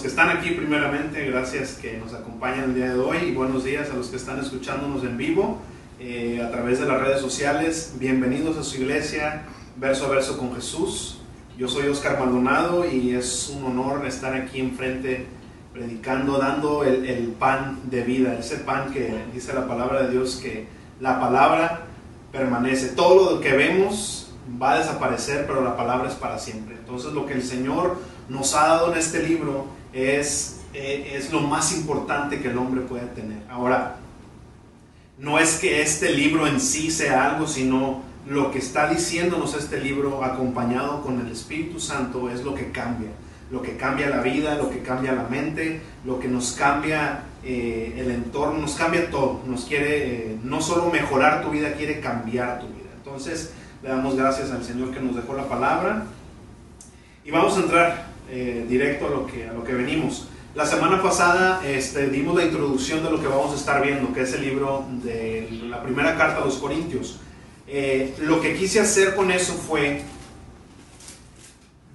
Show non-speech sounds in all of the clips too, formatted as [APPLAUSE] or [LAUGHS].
que están aquí primeramente, gracias que nos acompañan el día de hoy y buenos días a los que están escuchándonos en vivo eh, a través de las redes sociales. Bienvenidos a su iglesia, verso a verso con Jesús. Yo soy Oscar Maldonado y es un honor estar aquí enfrente predicando, dando el, el pan de vida, ese pan que dice la palabra de Dios que la palabra permanece. Todo lo que vemos va a desaparecer, pero la palabra es para siempre. Entonces lo que el Señor nos ha dado en este libro es, eh, es lo más importante que el hombre puede tener. Ahora, no es que este libro en sí sea algo, sino lo que está diciéndonos este libro acompañado con el Espíritu Santo es lo que cambia. Lo que cambia la vida, lo que cambia la mente, lo que nos cambia eh, el entorno, nos cambia todo. Nos quiere eh, no solo mejorar tu vida, quiere cambiar tu vida. Entonces, le damos gracias al Señor que nos dejó la palabra. Y vamos a entrar eh, directo a lo, que, a lo que venimos. La semana pasada este, dimos la introducción de lo que vamos a estar viendo, que es el libro de la primera carta a los Corintios. Eh, lo que quise hacer con eso fue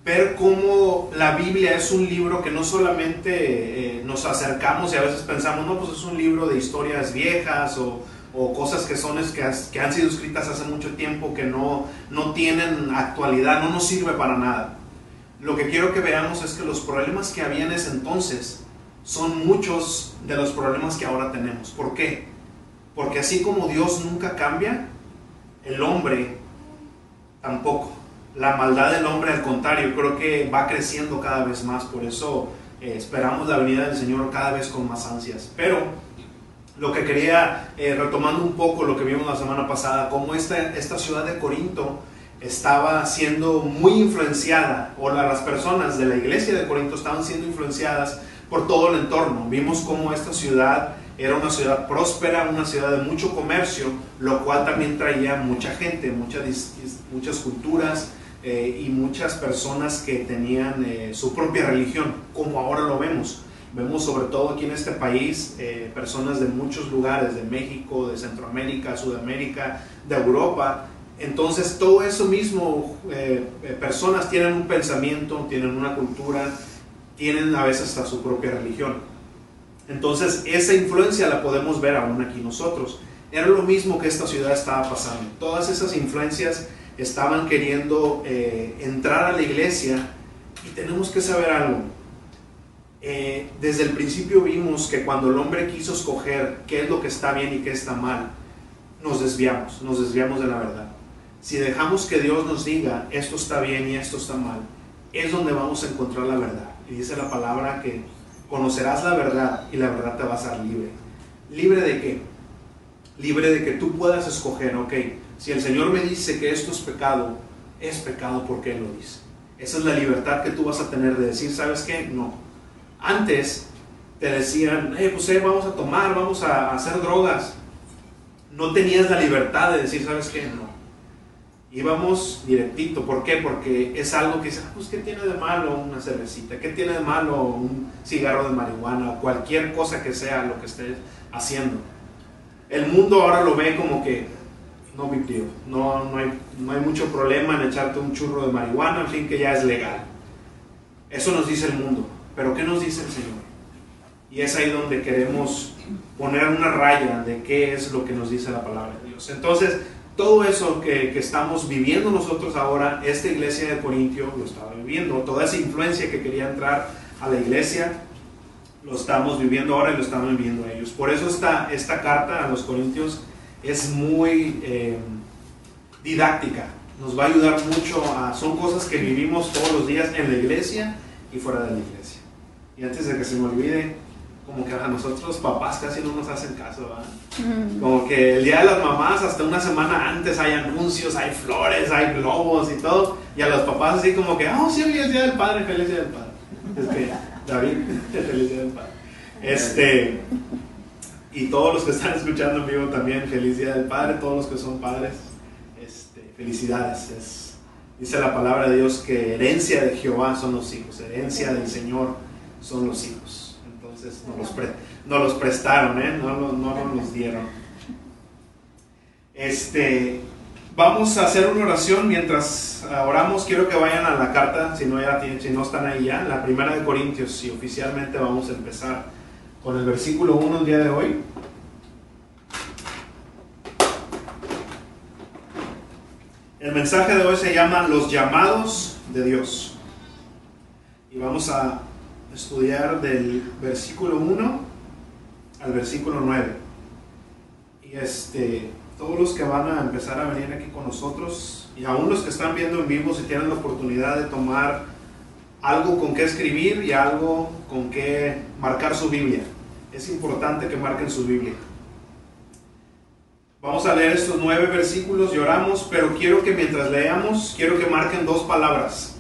ver cómo la Biblia es un libro que no solamente eh, nos acercamos y a veces pensamos, no, pues es un libro de historias viejas o, cosas que, son, que, que han sido escritas hace mucho tiempo que no, no tienen actualidad, no nos sirve para nada lo que quiero que veamos es que los problemas que había en ese entonces son muchos de los problemas que ahora tenemos. ¿Por qué? Porque así como Dios nunca cambia, el hombre tampoco. La maldad del hombre, al contrario, creo que va creciendo cada vez más. Por eso eh, esperamos la venida del Señor cada vez con más ansias. Pero lo que quería, eh, retomando un poco lo que vimos la semana pasada, como esta, esta ciudad de Corinto, estaba siendo muy influenciada, o las personas de la iglesia de Corinto estaban siendo influenciadas por todo el entorno. Vimos cómo esta ciudad era una ciudad próspera, una ciudad de mucho comercio, lo cual también traía mucha gente, muchas, muchas culturas eh, y muchas personas que tenían eh, su propia religión, como ahora lo vemos. Vemos sobre todo aquí en este país eh, personas de muchos lugares, de México, de Centroamérica, Sudamérica, de Europa, entonces, todo eso mismo, eh, eh, personas tienen un pensamiento, tienen una cultura, tienen a veces hasta su propia religión. Entonces, esa influencia la podemos ver aún aquí nosotros. Era lo mismo que esta ciudad estaba pasando. Todas esas influencias estaban queriendo eh, entrar a la iglesia y tenemos que saber algo. desde el principio vimos que cuando el hombre quiso escoger qué es lo que está bien y qué está mal, nos desviamos, nos desviamos de la verdad. Si dejamos que Dios nos diga esto está bien y esto está mal, es donde vamos a encontrar la verdad. Y dice la palabra que conocerás la verdad y la verdad te va a ser libre. ¿Libre de qué? Libre de que tú puedas escoger, ok, si el Señor me dice que esto es pecado, es pecado porque Él lo dice. Esa es la libertad que tú vas a tener de decir, ¿sabes qué? No. Antes te decían, eh, pues eh, vamos a tomar, vamos a hacer drogas. No tenías la libertad de decir, ¿sabes qué? No íbamos directito. ¿Por qué? Porque es algo que dice, ah, pues ¿qué tiene de malo una cervecita? ¿Qué tiene de malo un cigarro de marihuana? Cualquier cosa que sea lo que estés haciendo. El mundo ahora lo ve como que no big deal. No, no, hay, no hay mucho problema en echarte un churro de marihuana, en fin, que ya es legal. Eso nos dice el mundo. Pero ¿qué nos dice el Señor? Y es ahí donde queremos poner una raya de qué es lo que nos dice la palabra de Dios. Entonces, todo eso que, estamos viviendo nosotros ahora, esta iglesia de Corintio lo estaba viviendo, toda esa influencia que quería entrar a la iglesia, lo estamos viviendo ahora y lo están viviendo ellos. Por eso esta, esta carta a los Corintios es muy eh, didáctica, nos va a ayudar mucho a, son cosas que vivimos todos los días en la iglesia y fuera de la iglesia. Y antes de que se me olvide, como que a nosotros papás casi no nos hacen caso, ¿verdad? Como que el día de las mamás, hasta una semana antes hay anuncios, hay flores, hay globos y todo, y a los papás así como que, oh, sí, hoy es día del padre, feliz día del padre. Este, David, [LAUGHS] feliz día del padre. Este, y todos los que están escuchando en vivo también, feliz día del padre, todos los que son padres, este, felicidades. Es, dice la palabra de Dios que herencia de Jehová son los hijos, herencia del Señor son los hijos nos los, los prestaron, ¿eh? no, no, nos los dieron. Este, Vamos a hacer una oración mientras oramos. Quiero que vayan a la carta, si no, ya, si no están ahí ya, la primera de Corintios. Y oficialmente vamos a empezar con el versículo 1 el día de hoy. El mensaje de hoy se llama Los llamados de Dios. Y vamos a estudiar del versículo 1 al versículo 9. Y este, todos los que van a empezar a venir aquí con nosotros, y aún los que están viendo en vivo, si tienen la oportunidad de tomar algo con qué escribir y algo con qué marcar su Biblia. Es importante que marquen su Biblia. Vamos a leer estos nueve versículos y oramos, pero quiero que mientras leamos, quiero que marquen dos palabras.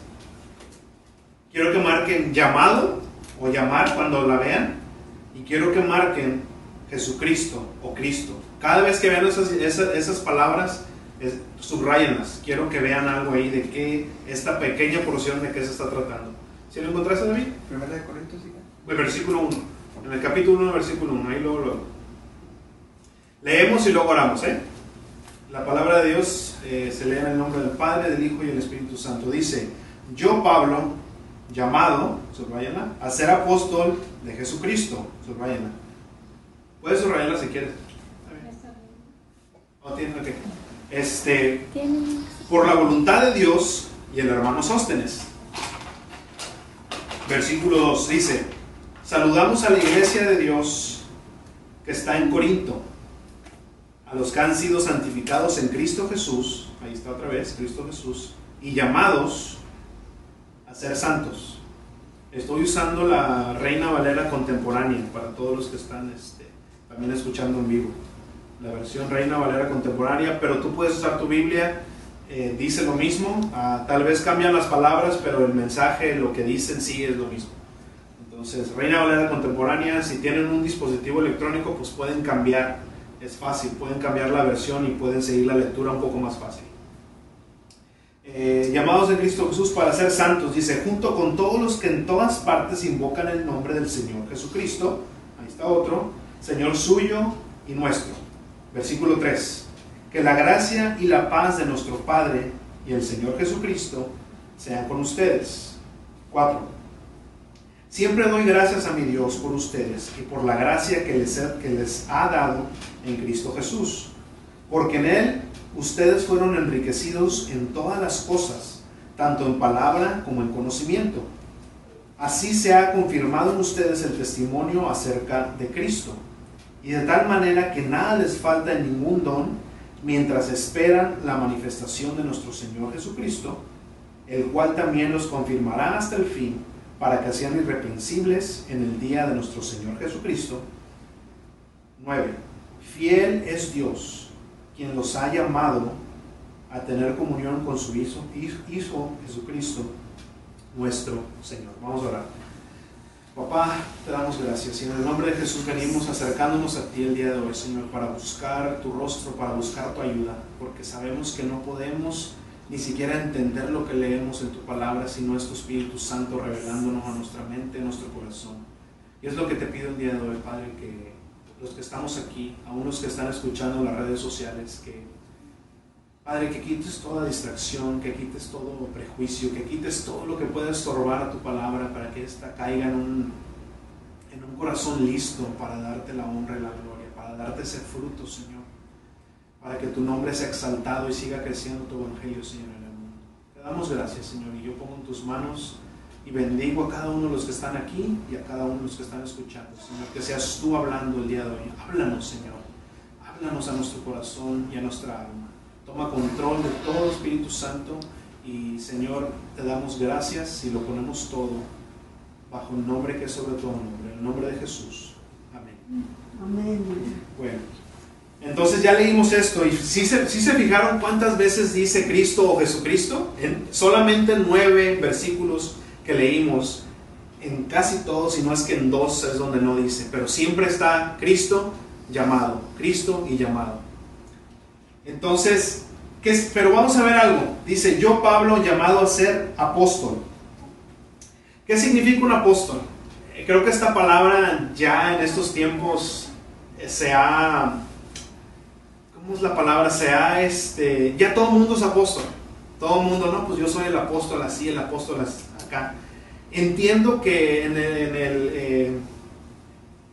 Quiero que marquen llamado o llamar cuando la vean y quiero que marquen Jesucristo o Cristo. Cada vez que vean esas, esas, palabras, subrayenlas. Quiero que vean algo ahí de qué, esta pequeña porción de qué se está tratando. ¿Sí lo encontraste, David? Primera de Corintios, sí. El versículo 1. En el capítulo 1, versículo 1. Ahí luego, luego. Leemos y luego oramos, ¿eh? La palabra de Dios eh, se lee en el nombre del Padre, del Hijo y del Espíritu Santo. Dice, yo Pablo, llamado, subrayenla, a ser apóstol de Jesucristo, subrayenla. Puedes subrayarla si quieres. Oh, tiene, Este, por la voluntad de Dios y el hermano Sóstenes. Versículo 2 dice, saludamos a la iglesia de Dios que está en Corinto a los que han sido santificados en Cristo Jesús, ahí está otra vez, Cristo Jesús, y llamados ser santos. Estoy usando la Reina Valera contemporánea para todos los que están este, también escuchando en vivo. La versión Reina Valera contemporánea, pero tú puedes usar tu Biblia, eh, dice lo mismo, ah, tal vez cambian las palabras, pero el mensaje, lo que dicen sí es lo mismo. Entonces, Reina Valera contemporánea, si tienen un dispositivo electrónico, pues pueden cambiar es fácil, pueden cambiar la versión y pueden seguir la lectura un poco más fácil. Eh, llamados de Cristo Jesús para ser santos, dice, junto con todos los que en todas partes invocan el nombre del Señor Jesucristo, ahí está otro, Señor suyo y nuestro. Versículo 3, que la gracia y la paz de nuestro Padre y el Señor Jesucristo sean con ustedes. 4 Siempre doy gracias a mi Dios por ustedes y por la gracia que les ha dado en Cristo Jesús, porque en Él ustedes fueron enriquecidos en todas las cosas, tanto en palabra como en conocimiento. Así se ha confirmado en ustedes el testimonio acerca de Cristo, y de tal manera que nada les falta en ningún don mientras esperan la manifestación de nuestro Señor Jesucristo, el cual también los confirmará hasta el fin para que sean irreprensibles en el día de nuestro Señor Jesucristo. 9. Fiel es Dios, quien los ha llamado a tener comunión con su Hijo, Hijo Jesucristo, nuestro Señor. Vamos a orar. Papá, te damos gracias y en el nombre de Jesús venimos acercándonos a ti el día de hoy, Señor, para buscar tu rostro, para buscar tu ayuda, porque sabemos que no podemos ni siquiera entender lo que leemos en tu palabra, sino es tu Espíritu Santo revelándonos a nuestra mente, a nuestro corazón. Y es lo que te pido el día de hoy, Padre, que los que estamos aquí, aún los que están escuchando las redes sociales, que, Padre, que quites toda distracción, que quites todo prejuicio, que quites todo lo que pueda estorbar a tu palabra para que ésta caiga en un, en un corazón listo para darte la honra y la gloria, para darte ese fruto, Señor para que tu nombre sea exaltado y siga creciendo tu evangelio, Señor, en el mundo. Te damos gracias, Señor, y yo pongo en tus manos y bendigo a cada uno de los que están aquí y a cada uno de los que están escuchando, Señor, que seas tú hablando el día de hoy. Háblanos, Señor. Háblanos a nuestro corazón y a nuestra alma. Toma control de todo Espíritu Santo y, Señor, te damos gracias y lo ponemos todo bajo el nombre que es sobre todo nombre, el nombre de Jesús. Amén. Amén. Bueno. Entonces ya leímos esto y si se, se fijaron cuántas veces dice Cristo o Jesucristo, en solamente nueve versículos que leímos, en casi todos, y no es que en dos es donde no dice, pero siempre está Cristo llamado, Cristo y llamado. Entonces, ¿qué es? pero vamos a ver algo. Dice, yo Pablo llamado a ser apóstol. ¿Qué significa un apóstol? Eh, creo que esta palabra ya en estos tiempos se ha vamos la palabra, sea este, ya todo el mundo es apóstol. Todo el mundo, no, pues yo soy el apóstol así, el apóstol Entiendo que en el, eh,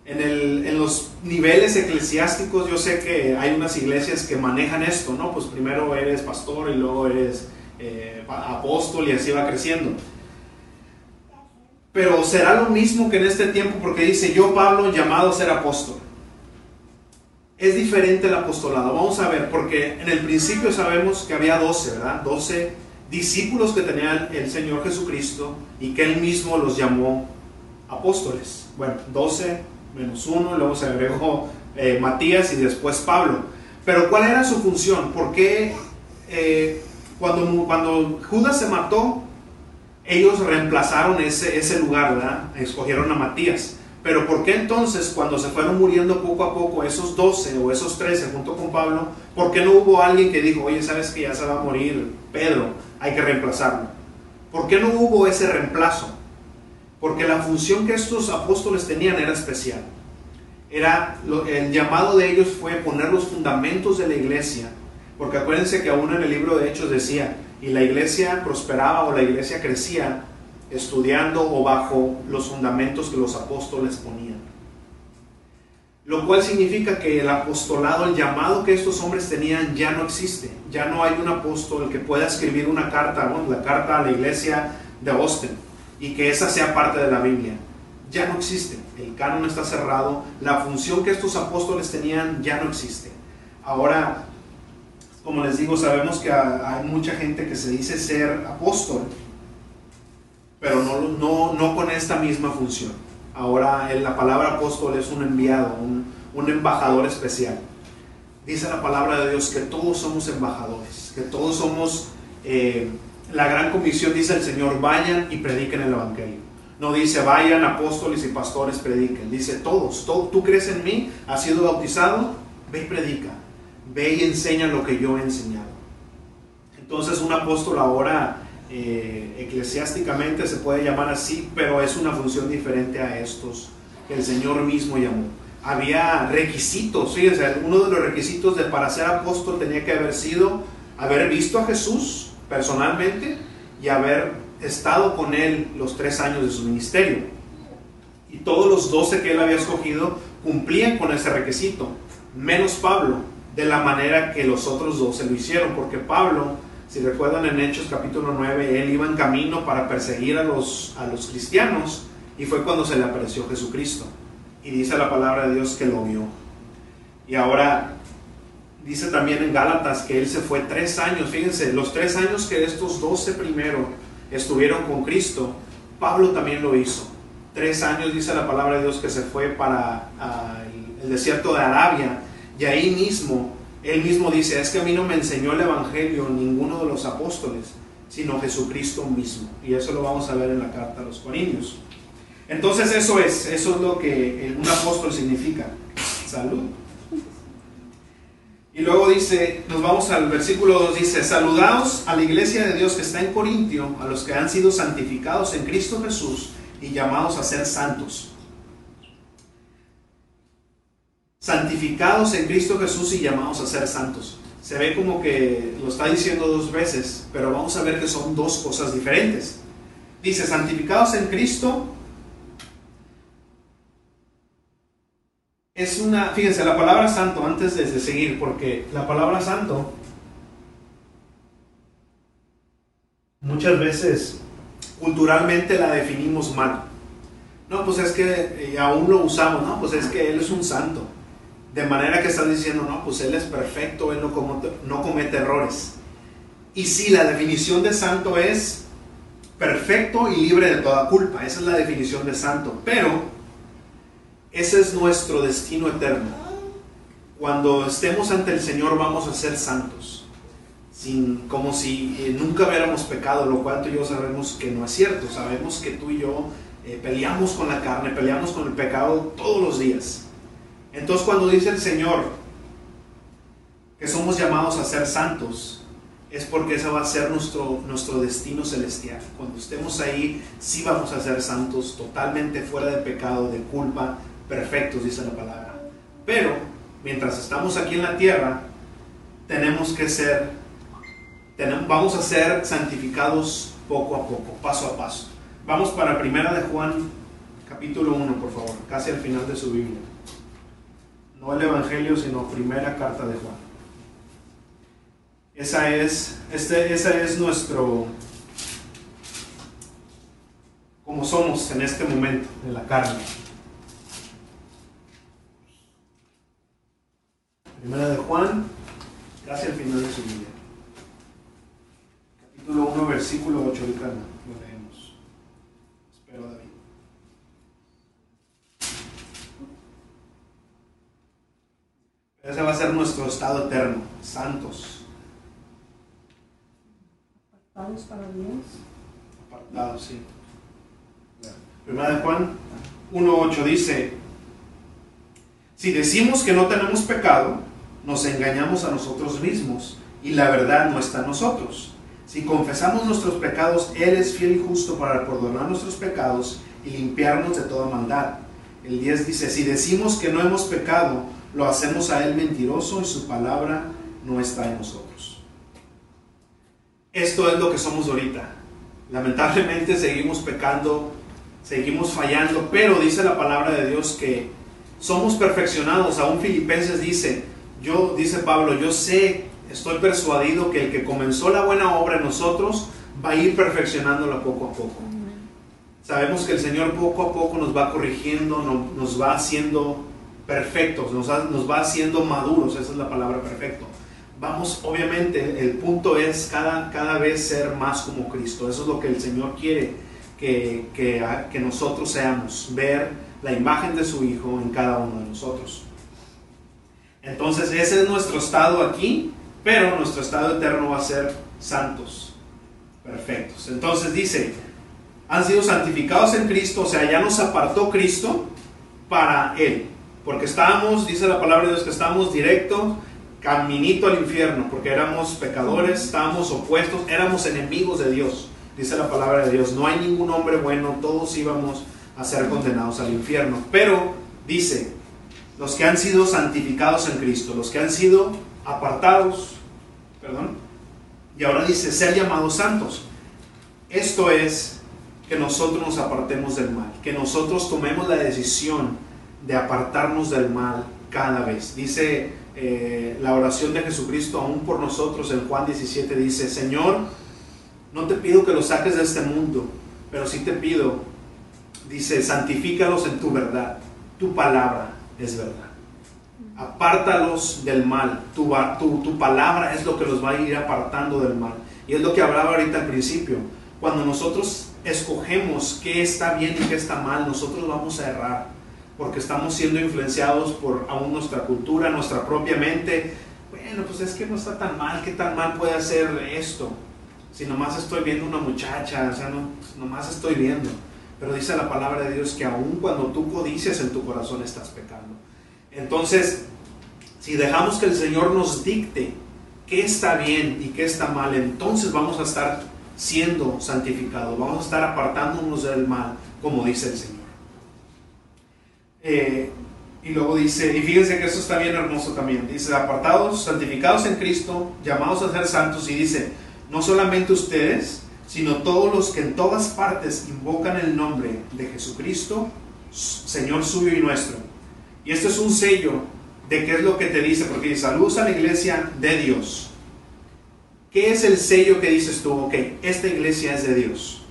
en, el, en, los niveles eclesiásticos yo sé que hay unas iglesias que manejan esto, ¿no? Pues primero eres pastor y luego eres eh, apóstol y así va creciendo. Pero será lo mismo que en este tiempo porque dice yo Pablo llamado a ser apóstol. Es diferente el apostolado. Vamos a ver, porque en el principio sabemos que había 12, ¿verdad? 12 discípulos que tenía el Señor Jesucristo y que Él mismo los llamó apóstoles. Bueno, 12 menos 1, luego se agregó eh, Matías y después Pablo. Pero ¿cuál era su función? ¿Por qué eh, cuando, cuando Judas se mató, ellos reemplazaron ese, ese lugar, ¿verdad? Escogieron a Matías. Pero ¿por qué entonces cuando se fueron muriendo poco a poco esos 12 o esos 13 junto con Pablo, ¿por qué no hubo alguien que dijo, oye, sabes que ya se va a morir Pedro, hay que reemplazarlo? ¿Por qué no hubo ese reemplazo? Porque la función que estos apóstoles tenían era especial. Era, el llamado de ellos fue poner los fundamentos de la iglesia. Porque acuérdense que aún en el libro de Hechos decía, y la iglesia prosperaba o la iglesia crecía estudiando o bajo los fundamentos que los apóstoles ponían. Lo cual significa que el apostolado, el llamado que estos hombres tenían ya no existe. Ya no hay un apóstol que pueda escribir una carta, la carta a la iglesia de Austin, y que esa sea parte de la Biblia. Ya no existe. El canon está cerrado. La función que estos apóstoles tenían ya no existe. Ahora, como les digo, sabemos que hay mucha gente que se dice ser apóstol, pero no, no, no con esta misma función. Ahora la palabra apóstol es un enviado, un, un embajador especial. Dice la palabra de Dios que todos somos embajadores, que todos somos, eh, la gran comisión dice el Señor, vayan y prediquen el Evangelio. No dice vayan apóstoles y pastores prediquen, dice todos, todo, tú crees en mí, has sido bautizado, ve y predica, ve y enseña lo que yo he enseñado. Entonces un apóstol ahora eh, eclesiásticamente se puede llamar así, pero es una función diferente a estos que el Señor mismo llamó. Había requisitos, fíjense, uno de los requisitos de para ser apóstol tenía que haber sido haber visto a Jesús personalmente y haber estado con él los tres años de su ministerio. Y todos los doce que él había escogido cumplían con ese requisito, menos Pablo, de la manera que los otros doce lo hicieron, porque Pablo si recuerdan en Hechos capítulo 9, él iba en camino para perseguir a los, a los cristianos y fue cuando se le apareció Jesucristo. Y dice la palabra de Dios que lo vio. Y ahora dice también en Gálatas que él se fue tres años. Fíjense, los tres años que estos doce primero estuvieron con Cristo, Pablo también lo hizo. Tres años dice la palabra de Dios que se fue para el desierto de Arabia y ahí mismo él mismo dice, es que a mí no me enseñó el Evangelio ninguno de los apóstoles, sino Jesucristo mismo. Y eso lo vamos a ver en la carta a los Corintios. Entonces eso es, eso es lo que un apóstol significa. Salud. Y luego dice, nos vamos al versículo 2, dice, saludaos a la iglesia de Dios que está en Corintio, a los que han sido santificados en Cristo Jesús y llamados a ser santos santificados en Cristo Jesús y llamados a ser santos. Se ve como que lo está diciendo dos veces, pero vamos a ver que son dos cosas diferentes. Dice, santificados en Cristo es una, fíjense, la palabra santo, antes de, seguir, porque la palabra santo muchas veces culturalmente la definimos mal. No, pues es que aún lo usamos, no, pues es que Él es un santo. De manera que están diciendo, no, pues Él es perfecto, Él no comete, errores. Y sí, la definición de santo es perfecto y libre de toda culpa. Esa es la definición de santo. Pero ese es nuestro destino eterno. Cuando estemos ante el Señor vamos a ser santos. Sin, como si eh, nunca hubiéramos pecado, lo cual tú y yo sabemos que no es cierto. Sabemos que tú y yo eh, peleamos con la carne, peleamos con el pecado todos los días. Entonces cuando dice el Señor que somos llamados a ser santos, es porque ese va a ser nuestro, nuestro destino celestial. Cuando estemos ahí, sí vamos a ser santos, totalmente fuera de pecado, de culpa, perfectos, dice la palabra. Pero mientras estamos aquí en la tierra, tenemos que ser, vamos a ser santificados poco a poco, paso a paso. Vamos para Primera de Juan, capítulo 1, por favor, casi al final de su Biblia. No el Evangelio, sino primera carta de Juan. Esa es, este, esa es nuestro, como somos en este momento, en la carne. Primera de Juan, casi al final de su Biblia. Capítulo 1, versículo 8, ahorita lo leemos. Espero, David. Ese va a ser nuestro estado eterno, santos. Apartados para Dios. Apartados, sí. Primera de Juan 1.8 dice, si decimos que no tenemos pecado, nos engañamos a nosotros mismos y la verdad no está en nosotros. Si confesamos nuestros pecados, Él es fiel y justo para perdonar nuestros pecados y limpiarnos de toda maldad. El 10 dice, si decimos que no hemos pecado, lo hacemos a Él mentiroso y su palabra no está en nosotros. Esto es lo que somos ahorita. Lamentablemente seguimos pecando, seguimos fallando, pero dice la palabra de Dios que somos perfeccionados. Aún Filipenses dice, yo, dice Pablo, yo sé, estoy persuadido que el que comenzó la buena obra en nosotros va a ir perfeccionándola poco a poco. Sabemos que el Señor poco a poco nos va corrigiendo, nos va haciendo perfectos, nos, va haciendo maduros, esa es la palabra perfecto. Vamos, obviamente, el punto es cada, cada vez ser más como Cristo. Eso es lo que el Señor quiere que, que, que nosotros seamos, ver la imagen de su Hijo en cada uno de nosotros. Entonces ese es nuestro estado aquí, pero nuestro estado eterno va a ser santos, perfectos. Entonces dice, han sido santificados en Cristo, o sea, ya nos apartó Cristo para Él. Porque estábamos, dice la palabra de Dios, que estábamos directo, caminito al infierno, porque éramos pecadores, estábamos opuestos, éramos enemigos de Dios. Dice la palabra de Dios, no hay ningún hombre bueno, todos íbamos a ser condenados al infierno. Pero dice, los que han sido santificados en Cristo, los que han sido apartados, perdón, y ahora dice ser llamados santos. Esto es que nosotros nos apartemos del mal, que nosotros tomemos la decisión de apartarnos del mal cada vez. Dice eh, la oración de Jesucristo aún por nosotros en Juan 17, dice, Señor, no te pido que los saques de este mundo, pero sí te pido, dice, santifícalos en tu verdad, tu palabra es verdad. Apártalos del mal. Tu, tu, palabra es lo que los va a ir apartando del mal. Y es lo que hablaba ahorita al principio. Cuando nosotros escogemos qué está bien y qué está mal, nosotros vamos a errar. Porque estamos siendo influenciados por aún nuestra cultura, nuestra propia mente. Bueno, pues es que no está tan mal. ¿Qué tan mal puede hacer esto? Si nomás estoy viendo una muchacha, o sea, no, nomás estoy viendo. Pero dice la palabra de Dios que aun cuando tú codicias en tu corazón estás pecando. Entonces, si dejamos que el Señor nos dicte qué está bien y qué está mal, entonces vamos a estar siendo santificados, vamos a estar apartándonos del mal, como dice el Señor. Eh, y luego dice, y fíjense que esto está bien hermoso también, dice, apartados, santificados en Cristo, llamados a ser santos, y dice, no solamente ustedes, sino todos los que en todas partes invocan el nombre de Jesucristo, Señor suyo y nuestro. Y esto es un sello de qué es lo que te dice, porque dice, saludos a la iglesia de Dios. ¿Qué es el sello que dices tú? Ok, esta iglesia es de Dios.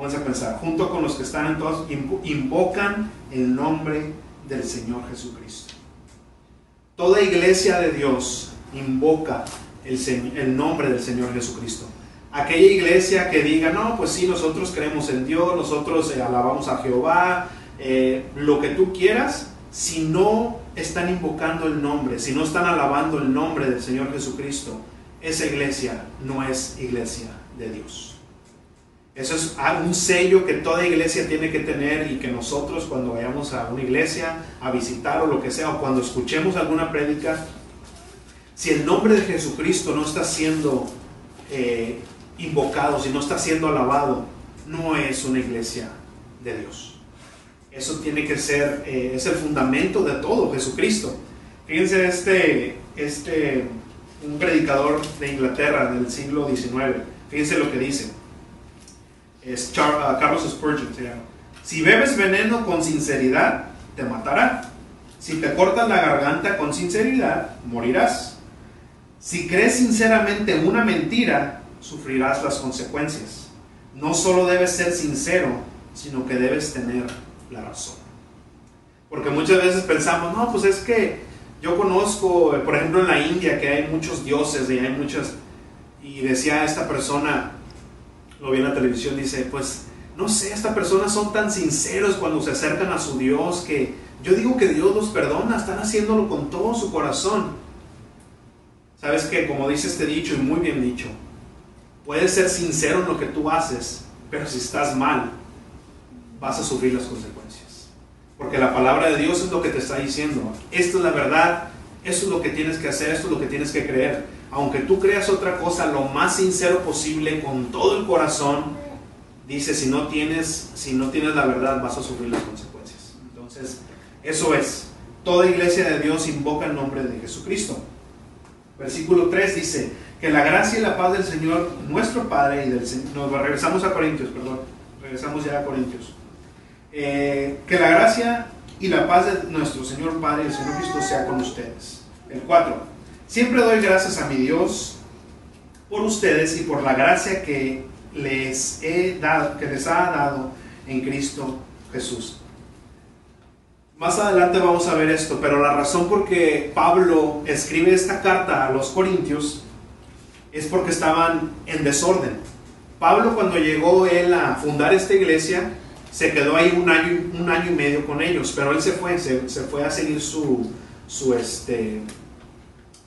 Pónganse a pensar, junto con los que están en todos, invocan el nombre del Señor Jesucristo. Toda iglesia de Dios invoca el, el nombre del Señor Jesucristo aquella iglesia que diga, no, pues sí, nosotros creemos en Dios, nosotros eh, alabamos a Jehová, eh, lo que tú quieras, si no están invocando el nombre, si no están alabando el nombre del Señor Jesucristo, esa iglesia no es iglesia de Dios. Eso es un sello que toda iglesia tiene que tener y que nosotros cuando vayamos a una iglesia a visitar o lo que sea, o cuando escuchemos alguna prédica, si el nombre de Jesucristo no está siendo eh, invocado, si no está siendo alabado, no es una iglesia de Dios. Eso tiene que ser, eh, es el fundamento de todo, Jesucristo. Fíjense este, este un predicador de Inglaterra del siglo XIX. Fíjense lo que dice. Es uh, Carlos Spurgeon se. Si bebes veneno con sinceridad, te matará. Si te cortas la garganta con sinceridad, morirás. Si crees sinceramente una mentira, sufrirás las consecuencias. No solo debes ser sincero, sino que debes tener la razón. Porque muchas veces pensamos, no, pues es que yo conozco, por ejemplo, en la India, que hay muchos dioses y hay muchas... Y decía esta persona, lo vi en la televisión, dice, pues, no sé, estas personas son tan sinceros cuando se acercan a su Dios que yo digo que Dios los perdona, están haciéndolo con todo su corazón. Sabes que, como dice este dicho, y muy bien dicho, puedes ser sincero en lo que tú haces, pero si estás mal, vas a sufrir las consecuencias. Porque la palabra de Dios es lo que te está diciendo. Esto es la verdad, esto es lo que tienes que hacer, esto es lo que tienes que creer. Aunque tú creas otra cosa, lo más sincero posible, con todo el corazón, dice, si no tienes, si no tienes la verdad, vas a sufrir las consecuencias. Entonces, eso es. Toda iglesia de Dios invoca el nombre de Jesucristo. Versículo 3 dice, que la gracia y la paz del Señor, nuestro Padre, y del Señor, nos regresamos a Corintios, perdón, regresamos ya a Corintios. Eh, que la gracia y la paz de nuestro Señor Padre y el Señor Cristo sea con ustedes. El 4. Siempre doy gracias a mi Dios por ustedes y por la gracia que les he dado, que les ha dado en Cristo Jesús. Más adelante vamos a ver esto, pero la razón por que Pablo escribe esta carta a los Corintios es porque estaban en desorden. Pablo cuando llegó él a fundar esta iglesia, se quedó ahí un año, un año y medio con ellos, pero él se fue, se, se fue a seguir su, su, este,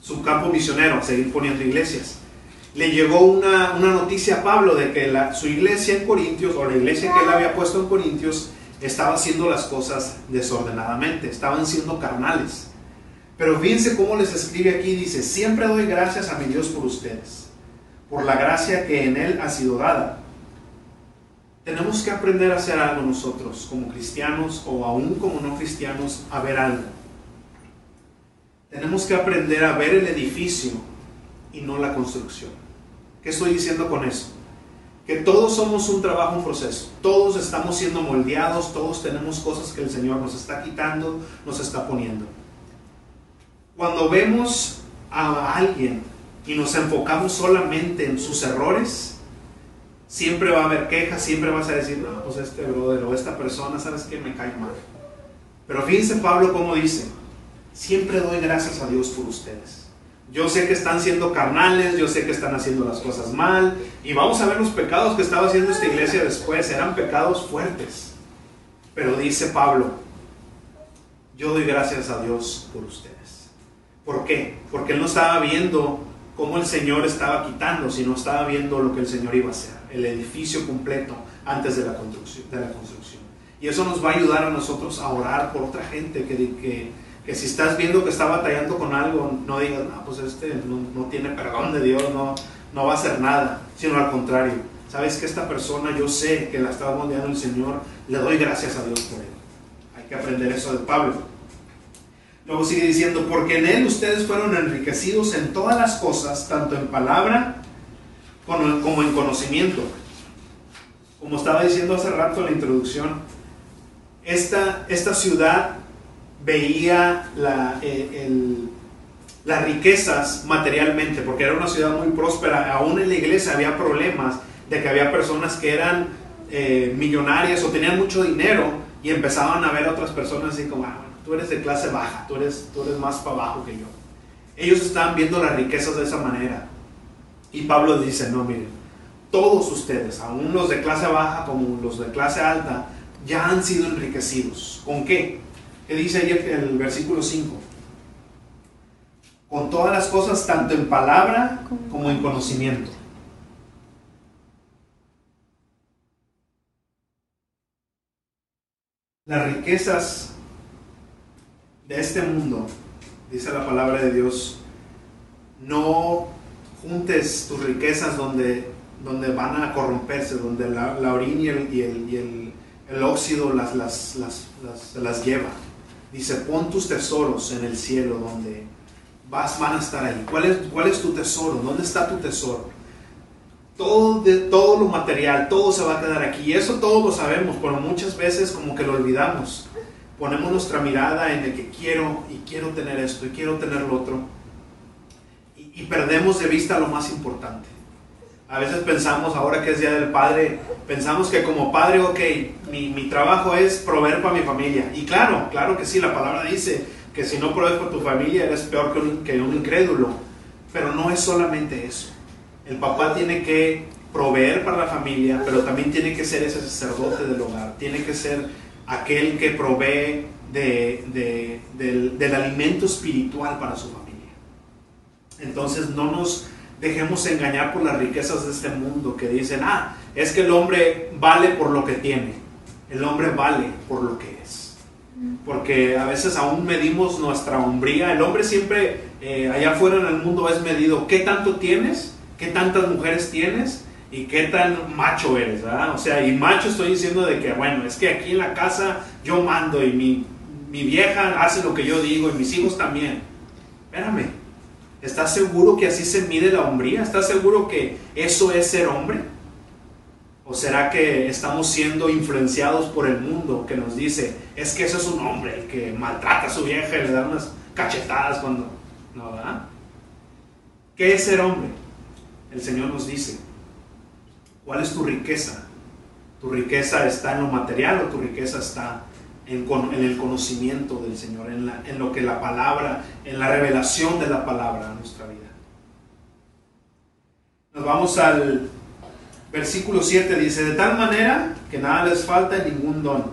su campo misionero, seguir poniendo iglesias. Le llegó una, una noticia a Pablo de que la, su iglesia en Corintios, o la iglesia que él había puesto en Corintios, estaba haciendo las cosas desordenadamente, estaban siendo carnales. Pero fíjense cómo les escribe aquí, dice, siempre doy gracias a mi Dios por ustedes, por la gracia que en Él ha sido dada. Tenemos que aprender a hacer algo nosotros, como cristianos o aún como no cristianos, a ver algo. Tenemos que aprender a ver el edificio y no la construcción. ¿Qué estoy diciendo con eso? Que todos somos un trabajo, un proceso. Todos estamos siendo moldeados, todos tenemos cosas que el Señor nos está quitando, nos está poniendo. Cuando vemos a alguien y nos enfocamos solamente en sus errores, siempre va a haber quejas, siempre vas a decir, no, pues este brother o esta persona, sabes que me cae mal. Pero fíjense Pablo cómo dice, siempre doy gracias a Dios por ustedes. Yo sé que están siendo carnales, yo sé que están haciendo las cosas mal, y vamos a ver los pecados que estaba haciendo esta iglesia después, eran pecados fuertes. Pero dice Pablo, yo doy gracias a Dios por ustedes. ¿Por qué? Porque él no estaba viendo cómo el Señor estaba quitando, sino estaba viendo lo que el Señor iba a hacer, el edificio completo antes de la construcción. De la construcción. Y eso nos va a ayudar a nosotros a orar por otra gente que, que, que si estás viendo que está batallando con algo, no digas, no, pues este no, no, tiene perdón de Dios, no, no va a hacer nada, sino al contrario. Sabes que esta persona yo sé que la está moldeando el Señor, le doy gracias a Dios por él. Hay que aprender eso de Pablo. Luego sigue diciendo, porque en Él ustedes fueron enriquecidos en todas las cosas, tanto en palabra como en conocimiento. Como estaba diciendo hace rato en la introducción, esta, esta ciudad veía la, eh, el, las riquezas materialmente, porque era una ciudad muy próspera. Aún en la iglesia había problemas de que había personas que eran eh, millonarias o tenían mucho dinero y empezaban a ver a otras personas así como, ah, tú eres de clase baja, tú eres, tú eres más para abajo que yo. Ellos estaban viendo las riquezas de esa manera. Y Pablo dice, no, miren, todos ustedes, aún los de clase baja como los de clase alta, ya han sido enriquecidos. ¿Con qué? ¿Qué dice ahí el versículo 5? Con todas las cosas, tanto en palabra como en conocimiento. Las riquezas de este mundo, dice la palabra de Dios, no juntes tus riquezas donde, donde van a corromperse, donde la, la orina y, el, y, el, el, el, óxido las, las, las, las lleva. Dice, pon tus tesoros en el cielo donde, vas, van a estar ahí. ¿Cuál es, ¿Cuál es tu tesoro? ¿Dónde está tu tesoro? Todo, todo lo material, todo se va a quedar aquí. Y eso todos lo sabemos, pero muchas veces como que lo olvidamos. Ponemos nuestra mirada en el que quiero y quiero tener esto y quiero tener lo otro. Y perdemos de vista lo más importante. A veces pensamos, ahora que es Día del Padre, pensamos que como padre, ok, mi, mi trabajo es proveer para mi familia. Y claro, claro que sí, la palabra dice que si no provees para tu familia eres peor que un, que un incrédulo. Pero no es solamente eso. El papá tiene que proveer para la familia, pero también tiene que ser ese sacerdote del hogar, tiene que ser aquel que provee de, de, del, del alimento espiritual para su familia. Entonces no nos dejemos engañar por las riquezas de este mundo que dicen, ah, es que el hombre vale por lo que tiene, el hombre vale por lo que es. Porque a veces aún medimos nuestra hombría, el hombre siempre eh, allá afuera en el mundo es medido, ¿qué tanto tienes? ¿Qué tantas mujeres tienes? ¿Y qué tan macho eres? ¿verdad? O sea, y macho estoy diciendo de que, bueno, es que aquí en la casa yo mando y mi, mi vieja hace lo que yo digo y mis hijos también. Espérame, ¿Estás seguro que así se mide la hombría? ¿Estás seguro que eso es ser hombre? ¿O será que estamos siendo influenciados por el mundo que nos dice, es que eso es un hombre, el que maltrata a su vieja y le da unas cachetadas cuando... ¿No, verdad? ¿Qué es ser hombre? El Señor nos dice, ¿cuál es tu riqueza? ¿Tu riqueza está en lo material o tu riqueza está en, el conocimiento del Señor, en, en, lo que la palabra, en la revelación de la palabra a nuestra vida. Nos vamos al versículo 7, dice, de tal manera que nada les falta en ningún don,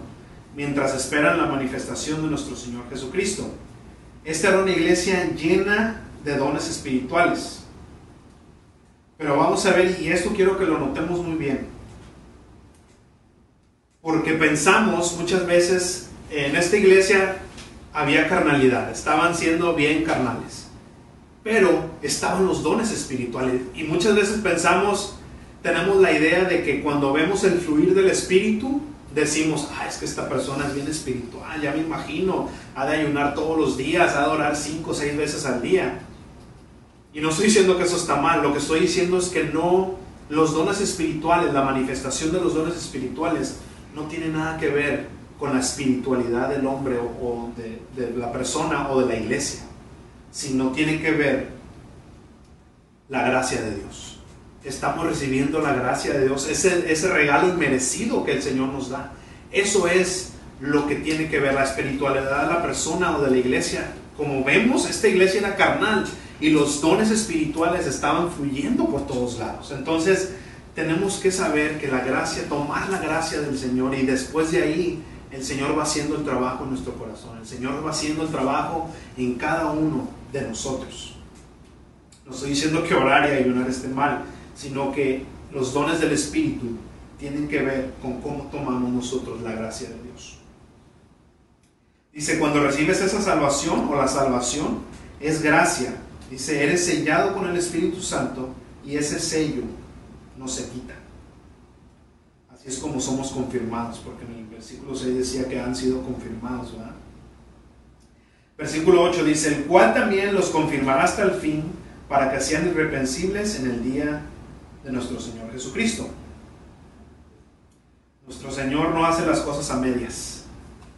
mientras esperan la manifestación de nuestro Señor Jesucristo. Esta era una iglesia llena de dones espirituales. Pero vamos a ver, y esto quiero que lo notemos muy bien, porque pensamos muchas veces en esta iglesia había carnalidad, estaban siendo bien carnales, pero estaban los dones espirituales y muchas veces pensamos, tenemos la idea de que cuando vemos el fluir del espíritu, decimos, ah, es que esta persona es bien espiritual, ya me imagino, ha de ayunar todos los días, ha de orar cinco o seis veces al día. Y no estoy diciendo que eso está mal, lo que estoy diciendo es que no, los dones espirituales, la manifestación de los dones espirituales, no tiene nada que ver con la espiritualidad del hombre o, de, la persona o de la iglesia, sino tiene que ver la gracia de Dios. Estamos recibiendo la gracia de Dios, ese, ese regalo inmerecido que el Señor nos da. Eso es lo que tiene que ver la espiritualidad de la persona o de la iglesia. Como vemos, esta iglesia era carnal y los dones espirituales estaban fluyendo por todos lados. Entonces, tenemos que saber que la gracia, tomar la gracia del Señor y después de ahí el Señor va haciendo el trabajo en nuestro corazón. El Señor va haciendo el trabajo en cada uno de nosotros. No estoy diciendo que orar y ayunar esté mal, sino que los dones del Espíritu tienen que ver con cómo tomamos nosotros la gracia de Dios. Dice, cuando recibes esa salvación o la salvación, es gracia. Dice, eres sellado con el Espíritu Santo y ese sello no se quita. Así es como somos confirmados, porque en el versículo 6 decía que han sido confirmados, ¿verdad? Versículo 8 dice, el cual también los confirmará hasta el fin, para que sean irreprensibles en el día de nuestro Señor Jesucristo. Nuestro Señor no hace las cosas a medias.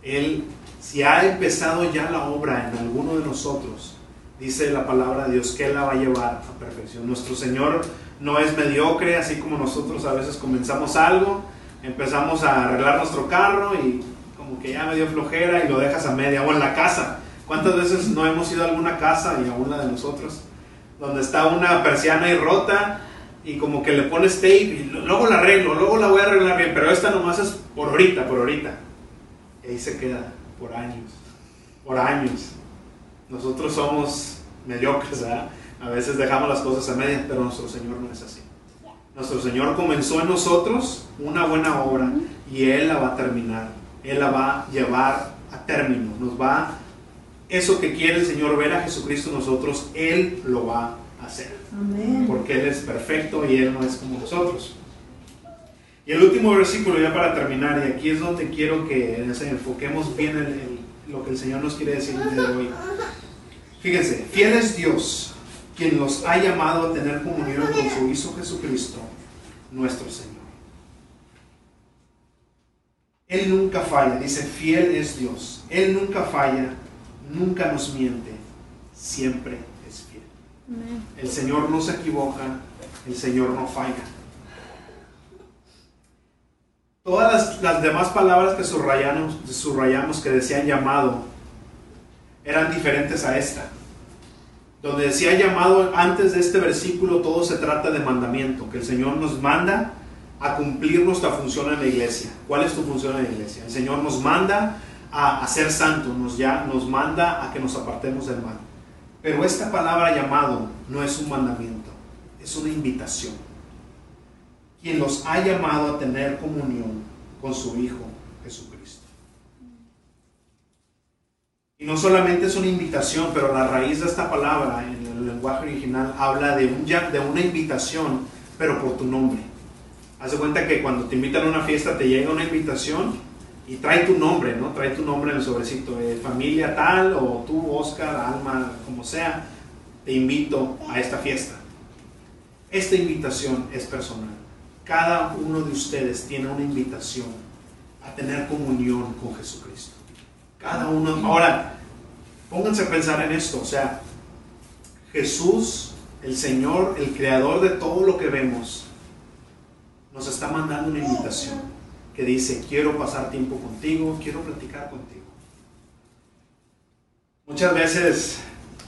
Él, si ha empezado ya la obra en alguno de nosotros, dice la palabra de Dios que Él la va a llevar a perfección. Nuestro Señor no es mediocre, así como nosotros a veces comenzamos algo, empezamos a arreglar nuestro carro y como que ya me dio flojera y lo dejas a media, o en la casa. ¿Cuántas veces no hemos ido a alguna casa y a una de nosotros, donde está una persiana y rota y como que le pones tape y luego la arreglo, luego la voy a arreglar bien, pero esta nomás es por ahorita, por ahorita. Y ahí se queda por años, por años. Nosotros somos mediocres, ¿verdad? A veces dejamos las cosas a medias, pero nuestro Señor no es así. Nuestro Señor comenzó en nosotros una buena obra y Él la va a terminar. Él la va a llevar a término. Nos va, eso que quiere el Señor ver a Jesucristo en nosotros, Él lo va a hacer. Amén. Porque Él es perfecto y Él no es como nosotros. Y el último versículo ya para terminar, y aquí es donde quiero que enfoquemos bien el, el, lo que el Señor nos quiere decir el día de hoy. Fíjense, fiel es Dios, quien los ha llamado a tener comunión con su Hijo Jesucristo, nuestro Señor. Él nunca falla, dice, fiel es Dios. Él nunca falla, nunca nos miente, siempre es fiel. El Señor no se equivoca, el Señor no falla. Todas las, demás palabras que subrayamos, subrayamos que decían llamado eran diferentes a esta. Donde decía llamado antes de este versículo, todo se trata de mandamiento, que el Señor nos manda a cumplir nuestra función en la iglesia. ¿Cuál es tu función en la iglesia? El Señor nos manda a, ser santos, nos, ya, nos manda a que nos apartemos del mal. Pero esta palabra llamado no es un mandamiento, es una invitación. Quien los ha llamado a tener comunión con su Hijo Jesucristo. Y no solamente es una invitación, pero la raíz de esta palabra en el lenguaje original habla de, un, de una invitación, pero por tu nombre. Haz de cuenta que cuando te invitan a una fiesta te llega una invitación y trae tu nombre, ¿no? Trae tu nombre en el sobrecito, familia tal o tú, Oscar, Alma, como sea, te invito a esta fiesta. Esta invitación es personal. Cada uno de ustedes tiene una invitación a tener comunión con Jesucristo. Cada uno. Ahora, pónganse a pensar en esto. O sea, Jesús, el Señor, el creador de todo lo que vemos, nos está mandando una invitación que dice, quiero pasar tiempo contigo, quiero platicar contigo. Muchas veces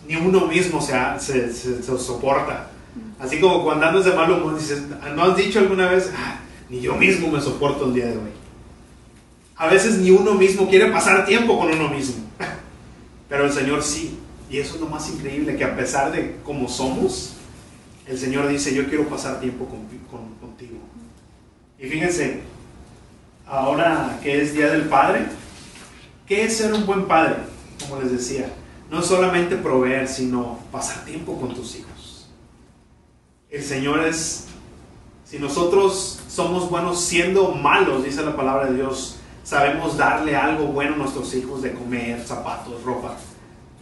ni uno mismo se, se, soporta. Así como cuando andas de mal humor, dices, ¿no has dicho alguna vez, ah, ni yo mismo me soporto el día de hoy? A veces ni uno mismo quiere pasar tiempo con uno mismo. Pero el Señor sí. Y eso es lo más increíble, que a pesar de cómo somos, el Señor dice, yo quiero pasar tiempo contigo. Y fíjense, ahora que es Día del Padre, ¿qué es ser un buen padre? Como les decía, no solamente proveer, sino pasar tiempo con tus hijos. El Señor es, si nosotros somos buenos siendo malos, dice la palabra de Dios, sabemos darle algo bueno a nuestros hijos de comer, zapatos, ropa.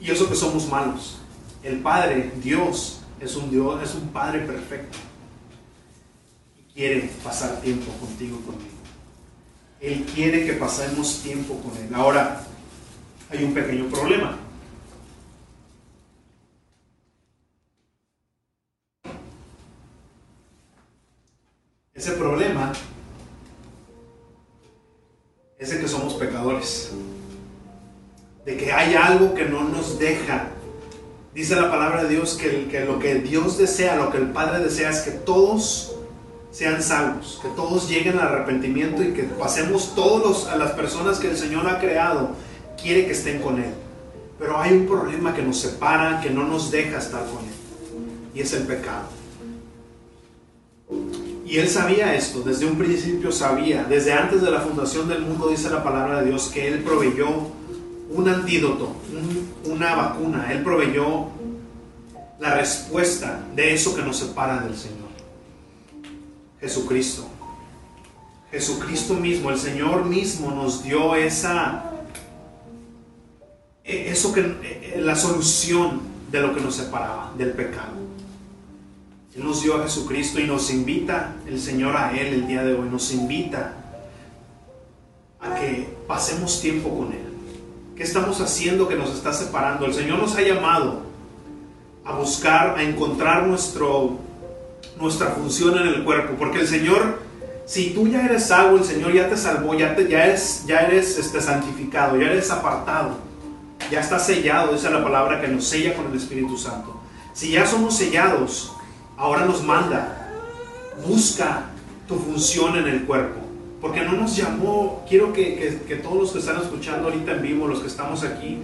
Y eso que somos malos. El Padre, Dios, es un Dios, es un Padre perfecto. Y quiere pasar tiempo contigo y conmigo. Él quiere que pasemos tiempo con Él. Ahora, hay un pequeño problema. Ese problema es que somos pecadores. De que hay algo que no nos deja. Dice la palabra de Dios que, que lo que Dios desea, lo que el Padre desea es que todos sean salvos, que todos lleguen al arrepentimiento y que pasemos todos a las personas que el Señor ha creado, quiere que estén con Él. Pero hay un problema que nos separa, que no nos deja estar con Él, y es el pecado. Y él sabía esto, desde un principio sabía, desde antes de la fundación del mundo dice la palabra de Dios que él proveyó un antídoto, una vacuna, él proveyó la respuesta de eso que nos separa del Señor. Jesucristo. Jesucristo mismo, el Señor mismo nos dio esa, e, eso que, e, la solución de lo que nos separaba del pecado. Él nos dio a Jesucristo y nos invita el Señor a Él el día de hoy, nos invita a que pasemos tiempo con Él. ¿Qué estamos haciendo que nos está separando? El Señor nos ha llamado a buscar, a encontrar nuestro, nuestra función en el cuerpo, porque el Señor, si tú ya eres salvo, el Señor ya te salvó, ya, te, ya eres, ya eres este, santificado, ya eres apartado, ya está sellado, esa es la palabra que nos sella con el Espíritu Santo. Si ya somos sellados, ahora nos manda, busca tu función en el cuerpo. Porque no nos llamó, quiero que, todos los que están escuchando ahorita en vivo, los que estamos aquí,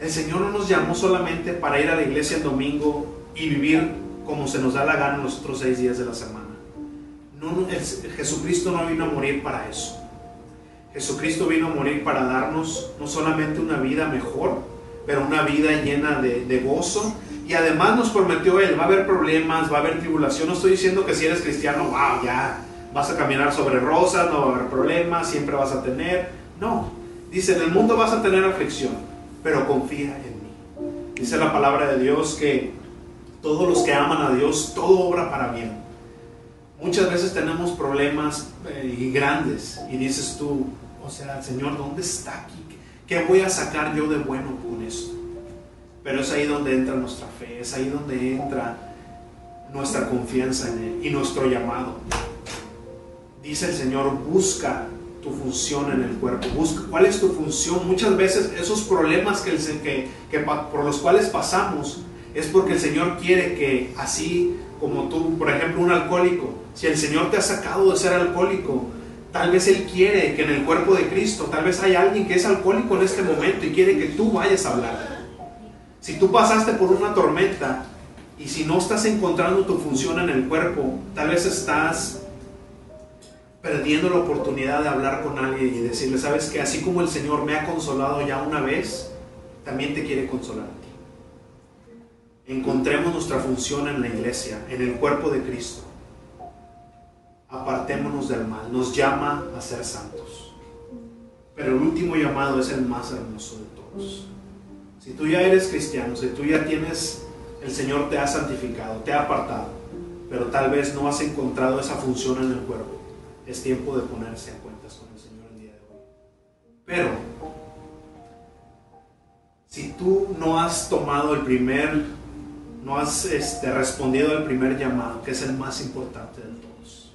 el Señor no nos llamó solamente para ir a la iglesia el domingo y vivir como se nos da la gana los otros seis días de la semana. No, Jesucristo no vino a morir para eso. Jesucristo vino a morir para darnos no solamente una vida mejor, pero una vida llena de gozo y además nos prometió Él, va a haber problemas, va a haber tribulación. No estoy diciendo que si eres cristiano, wow, ya vas a caminar sobre rosas, no va a haber problemas, siempre vas a tener. No, dice, en el mundo vas a tener aflicción, pero confía en mí. Dice la palabra de Dios que todos los que aman a Dios, todo obra para bien. Muchas veces tenemos problemas eh, grandes y dices tú, o sea, Señor, ¿dónde está aquí? ¿Qué voy a sacar yo de bueno con esto? Pero es ahí donde entra nuestra fe, es ahí donde entra nuestra confianza en Él y nuestro llamado. Dice el Señor, busca tu función en el cuerpo, busca cuál es tu función. Muchas veces esos problemas que, que, que por los cuales pasamos es porque el Señor quiere que así como tú, por ejemplo, un alcohólico, si el Señor te ha sacado de ser alcohólico, tal vez Él quiere que en el cuerpo de Cristo, tal vez hay alguien que es alcohólico en este momento y quiere que tú vayas a hablar. Si tú pasaste por una tormenta y si no estás encontrando tu función en el cuerpo, tal vez estás perdiendo la oportunidad de hablar con alguien y decirle, sabes que así como el Señor me ha consolado ya una vez, también te quiere consolar. Encontremos nuestra función en la iglesia, en el cuerpo de Cristo. Apartémonos del mal, nos llama a ser santos. Pero el último llamado es el más hermoso de todos. Si tú ya eres cristiano, si tú ya tienes, el Señor te ha santificado, te ha apartado, pero tal vez no has encontrado esa función en el cuerpo, es tiempo de ponerse a cuentas con el Señor el día de hoy. Pero, si tú no has tomado el primer, no has este, respondido al primer llamado, que es el más importante de todos,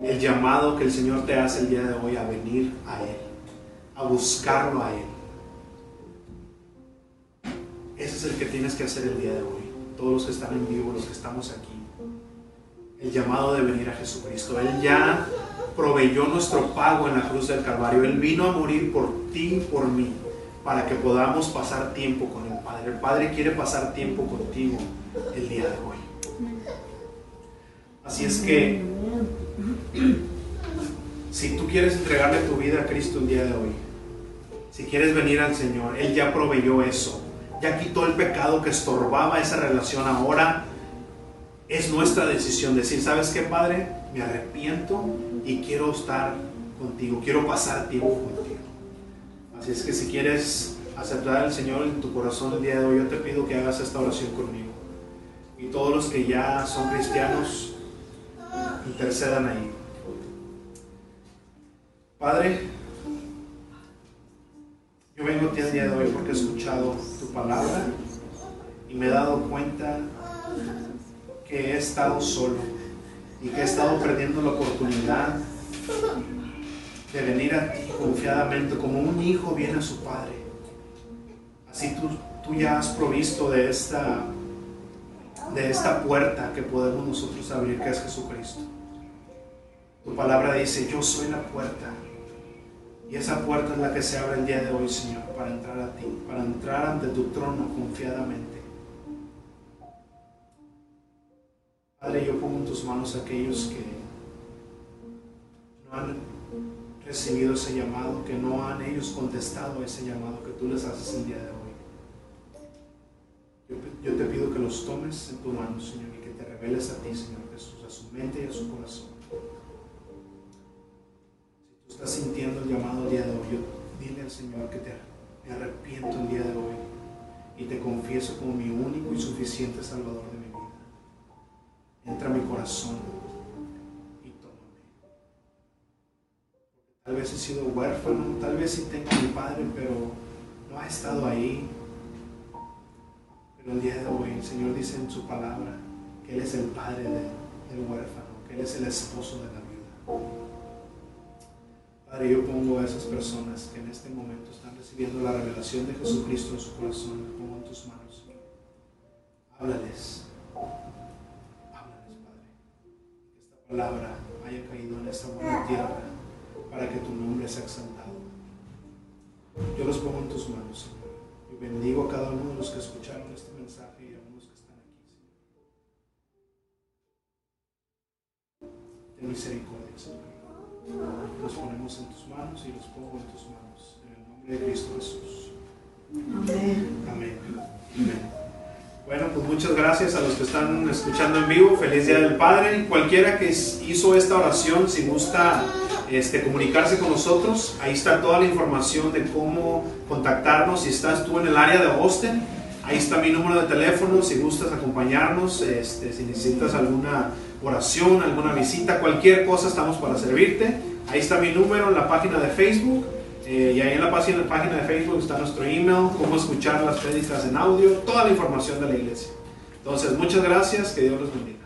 el llamado que el Señor te hace el día de hoy a venir a Él, a buscarlo a Él es el que tienes que hacer el día de hoy. Todos los que están en vivo, los que estamos aquí. El llamado de venir a Jesucristo. Él ya proveyó nuestro pago en la cruz del Calvario. Él vino a morir por ti y por mí para que podamos pasar tiempo con el Padre. El Padre quiere pasar tiempo contigo el día de hoy. Así es que si tú quieres entregarle tu vida a Cristo el día de hoy, si quieres venir al Señor, Él ya proveyó eso ya quitó el pecado que estorbaba esa relación. Ahora es nuestra decisión decir, ¿sabes qué, Padre? Me arrepiento y quiero estar contigo, quiero pasar tiempo contigo. Así es que si quieres aceptar al Señor en tu corazón el día de hoy, yo te pido que hagas esta oración conmigo. Y todos los que ya son cristianos, intercedan ahí. Padre, yo vengo a ti el día de hoy porque he escuchado tu palabra y me he dado cuenta que he estado solo y que he estado perdiendo la oportunidad de venir a ti confiadamente como un hijo viene a su padre. Así tú, tú ya has provisto de esta, de esta puerta que podemos nosotros abrir, que es Jesucristo. Tu palabra dice, yo soy la puerta. Y esa puerta es la que se abre el día de hoy, Señor, para entrar a ti, para entrar ante tu trono confiadamente. Padre, yo pongo en tus manos a aquellos que no han recibido ese llamado, que no han ellos contestado ese llamado que tú les haces el día de hoy. Yo, yo te pido que los tomes en tu mano, Señor, y que te reveles a ti, Señor Jesús, a su mente y a su corazón estás sintiendo el llamado el día de hoy, dile al Señor que te, arrepiento el día de hoy y te confieso como mi único y suficiente Salvador de mi vida. Entra a mi corazón y tómame. Tal vez he sido huérfano, tal vez sí tengo a mi padre, pero no ha estado ahí. Pero el día de hoy el Señor dice en su palabra que Él es el padre del huérfano, que Él es el esposo de la vida. Padre, yo pongo a esas personas que en este momento están recibiendo la revelación de Jesucristo en su corazón, pongo en tus manos, Háblales. Háblales, Padre. Que esta palabra haya caído en esta buena tierra para que tu nombre sea exaltado. Yo los pongo en tus manos, Señor. Y bendigo a cada uno de los que escucharon este mensaje y a los que están aquí, Señor. Ten misericordia, Señor. Los ponemos en tus manos y los pongo en tus manos. En el nombre de Cristo Jesús. Amén. Amén. Bueno, pues muchas gracias a los que están escuchando en vivo. Feliz Día del Padre. Cualquiera que hizo esta oración, si gusta este, comunicarse con nosotros, ahí está toda la información de cómo contactarnos. Si estás tú en el área de Austin, Ahí está mi número de teléfono si gustas acompañarnos, este, si necesitas alguna oración, alguna visita, cualquier cosa estamos para servirte. Ahí está mi número en la página de Facebook. eh, y ahí en la página, de Facebook está nuestro email, cómo escuchar las prédicas en audio, toda la información de la iglesia. Entonces, muchas gracias, que Dios los bendiga.